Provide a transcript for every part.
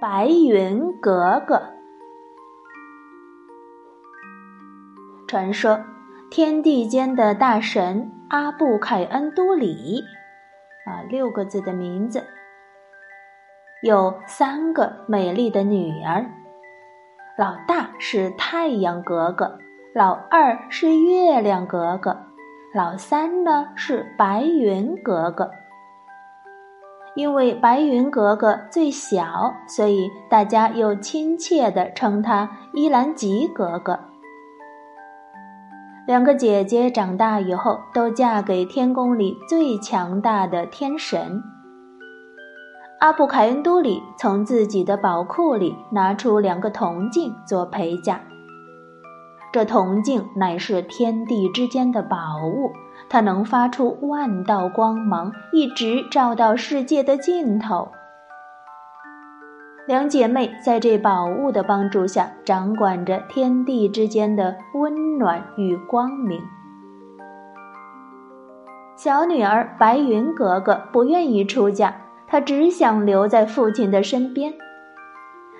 白云格格。传说，天地间的大神阿布凯恩都里，啊，六个字的名字，有三个美丽的女儿。老大是太阳格格，老二是月亮格格，老三呢是白云格格。因为白云格格最小，所以大家又亲切地称她伊兰吉格格。两个姐姐长大以后，都嫁给天宫里最强大的天神阿布凯恩都里。从自己的宝库里拿出两个铜镜做陪嫁，这铜镜乃是天地之间的宝物。它能发出万道光芒，一直照到世界的尽头。两姐妹在这宝物的帮助下，掌管着天地之间的温暖与光明。小女儿白云格格不愿意出嫁，她只想留在父亲的身边。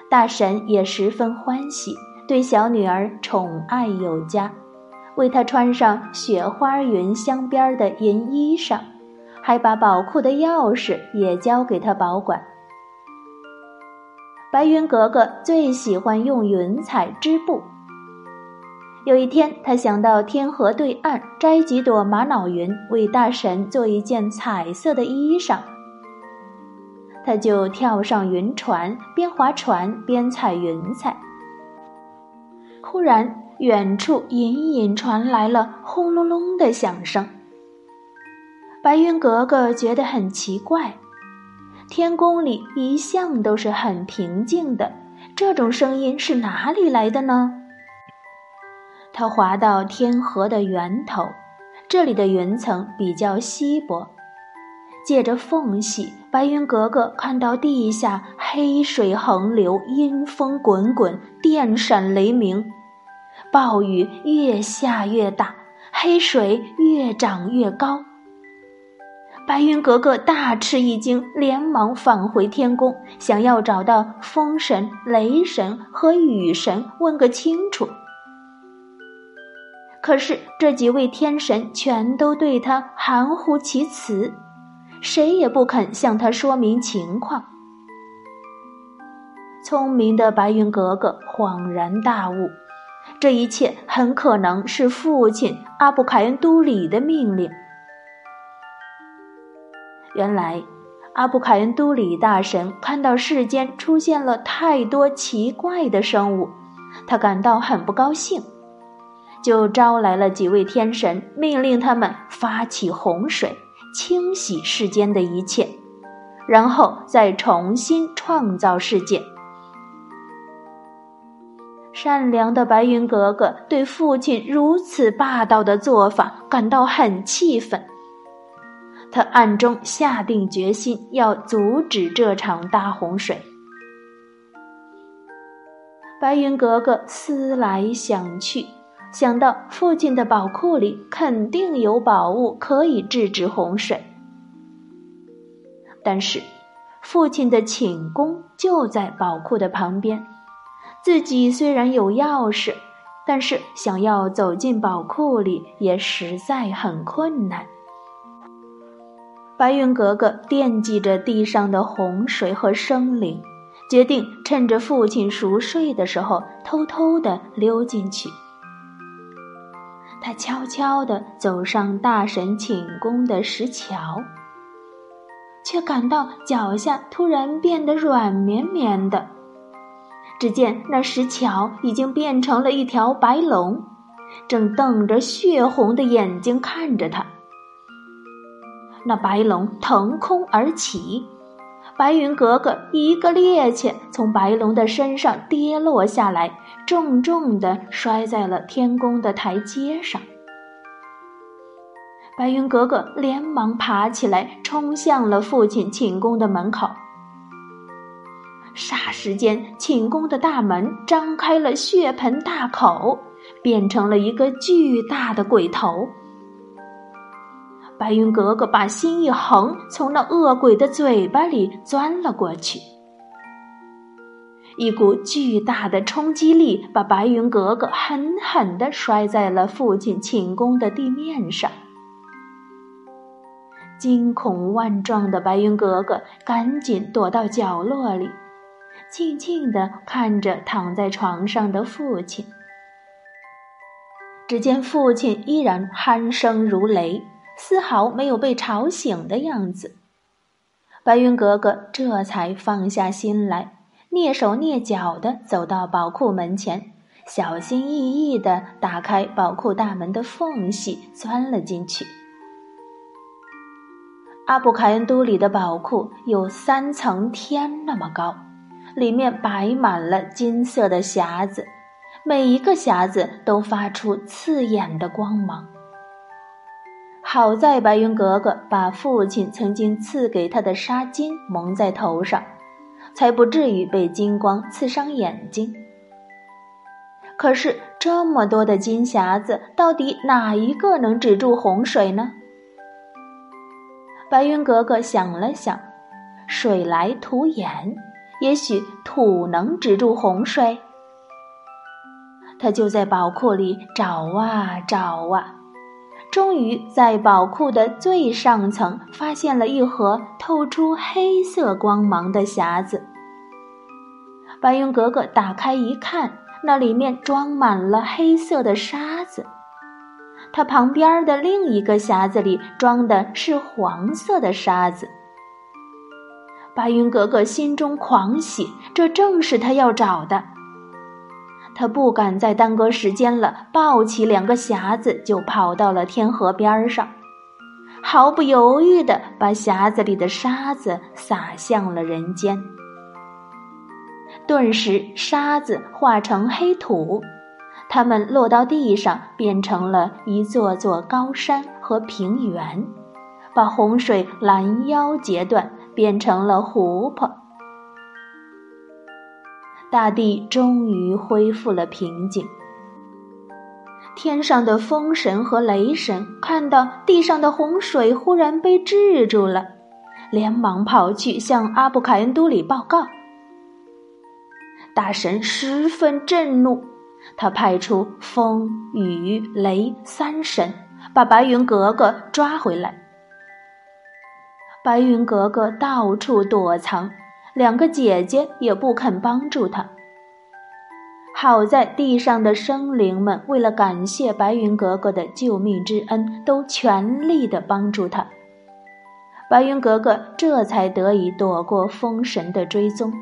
大神也十分欢喜，对小女儿宠爱有加。为她穿上雪花云镶边的银衣裳，还把宝库的钥匙也交给她保管。白云格格最喜欢用云彩织布。有一天，她想到天河对岸摘几朵玛瑙云，为大神做一件彩色的衣裳。她就跳上云船，边划船边采云彩。忽然，远处隐隐传来了轰隆隆的响声。白云格格觉得很奇怪，天宫里一向都是很平静的，这种声音是哪里来的呢？他滑到天河的源头，这里的云层比较稀薄，借着缝隙，白云格格看到地下黑水横流，阴风滚滚，电闪雷鸣。暴雨越下越大，黑水越涨越高。白云格格大吃一惊，连忙返回天宫，想要找到风神、雷神和雨神问个清楚。可是这几位天神全都对他含糊其辞，谁也不肯向他说明情况。聪明的白云格格恍然大悟。这一切很可能是父亲阿布凯恩都里的命令。原来，阿布凯恩都里大神看到世间出现了太多奇怪的生物，他感到很不高兴，就招来了几位天神，命令他们发起洪水，清洗世间的一切，然后再重新创造世界。善良的白云格格对父亲如此霸道的做法感到很气愤，他暗中下定决心要阻止这场大洪水。白云格格思来想去，想到父亲的宝库里肯定有宝物可以制止洪水，但是父亲的寝宫就在宝库的旁边。自己虽然有钥匙，但是想要走进宝库里也实在很困难。白云格格惦记着地上的洪水和生灵，决定趁着父亲熟睡的时候偷偷地溜进去。他悄悄地走上大神寝宫的石桥，却感到脚下突然变得软绵绵的。只见那石桥已经变成了一条白龙，正瞪着血红的眼睛看着他。那白龙腾空而起，白云格格一个趔趄从白龙的身上跌落下来，重重的摔在了天宫的台阶上。白云格格连忙爬起来，冲向了父亲寝宫的门口。时间，寝宫的大门张开了血盆大口，变成了一个巨大的鬼头。白云格格把心一横，从那恶鬼的嘴巴里钻了过去。一股巨大的冲击力把白云格格狠狠地摔在了父亲寝宫的地面上。惊恐万状的白云格格赶紧躲到角落里，静静地看着躺在床上的父亲。只见父亲依然鼾声如雷，丝毫没有被吵醒的样子。白云格格这才放下心来，蹑手蹑脚地走到宝库门前，小心翼翼地打开宝库大门的缝隙，钻了进去。阿布凯恩都里的宝库有三层天那么高，里面摆满了金色的匣子。每一个匣子都发出刺眼的光芒。好在白云格格把父亲曾经赐给他的纱巾蒙在头上，才不至于被金光刺伤眼睛。可是这么多的金匣子，到底哪一个能止住洪水呢？白云格格想了想，水来土掩，也许土能止住洪水。他就在宝库里找啊找啊，终于在宝库的最上层发现了一盒透出黑色光芒的匣子。白云格格打开一看，那里面装满了黑色的沙子。他旁边的另一个匣子里装的是黄色的沙子。白云格格心中狂喜，这正是他要找的。他不敢再耽搁时间了，抱起两个匣子就跑到了天河边上，毫不犹豫地把匣子里的沙子撒向了人间。顿时，沙子化成黑土，它们落到地上，变成了一座座高山和平原，把洪水拦腰截断，变成了湖泊。大地终于恢复了平静。天上的风神和雷神看到地上的洪水忽然被制住了，连忙跑去向阿布凯恩都里报告。大神十分震怒，他派出风、雨、雷三神，把白云格格抓回来。白云格格到处躲藏。两个姐姐也不肯帮助他。好在地上的生灵们为了感谢白云格格的救命之恩，都全力的帮助他。白云格格这才得以躲过风神的追踪。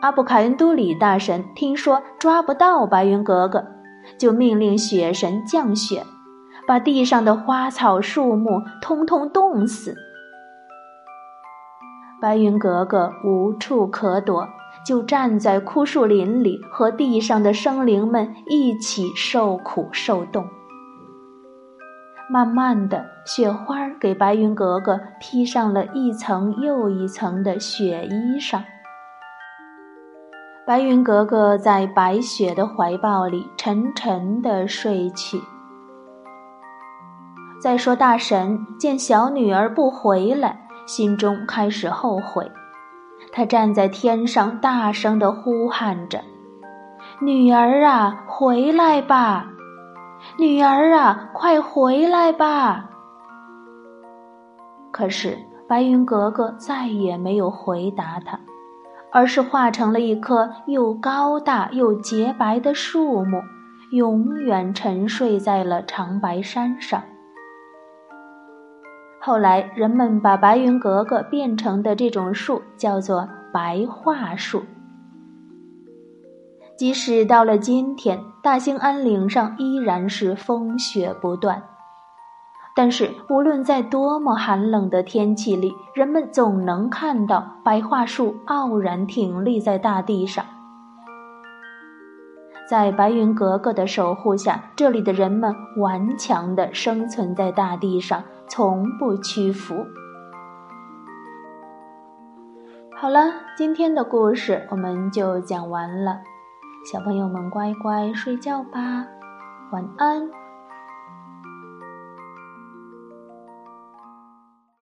阿布凯恩都里大神听说抓不到白云格格，就命令雪神降雪，把地上的花草树木通通冻死。白云格格无处可躲，就站在枯树林里，和地上的生灵们一起受苦受冻。慢慢的，雪花给白云格格披上了一层又一层的雪衣裳。白云格格在白雪的怀抱里沉沉的睡去。再说，大神见小女儿不回来。心中开始后悔，他站在天上，大声的呼喊着：“女儿啊，回来吧！女儿啊，快回来吧！”可是白云格格再也没有回答他，而是化成了一棵又高大又洁白的树木，永远沉睡在了长白山上。后来，人们把白云格格变成的这种树叫做白桦树。即使到了今天，大兴安岭上依然是风雪不断，但是无论在多么寒冷的天气里，人们总能看到白桦树傲然挺立在大地上。在白云格格的守护下，这里的人们顽强地生存在大地上。从不屈服。好了，今天的故事我们就讲完了，小朋友们乖乖睡觉吧，晚安。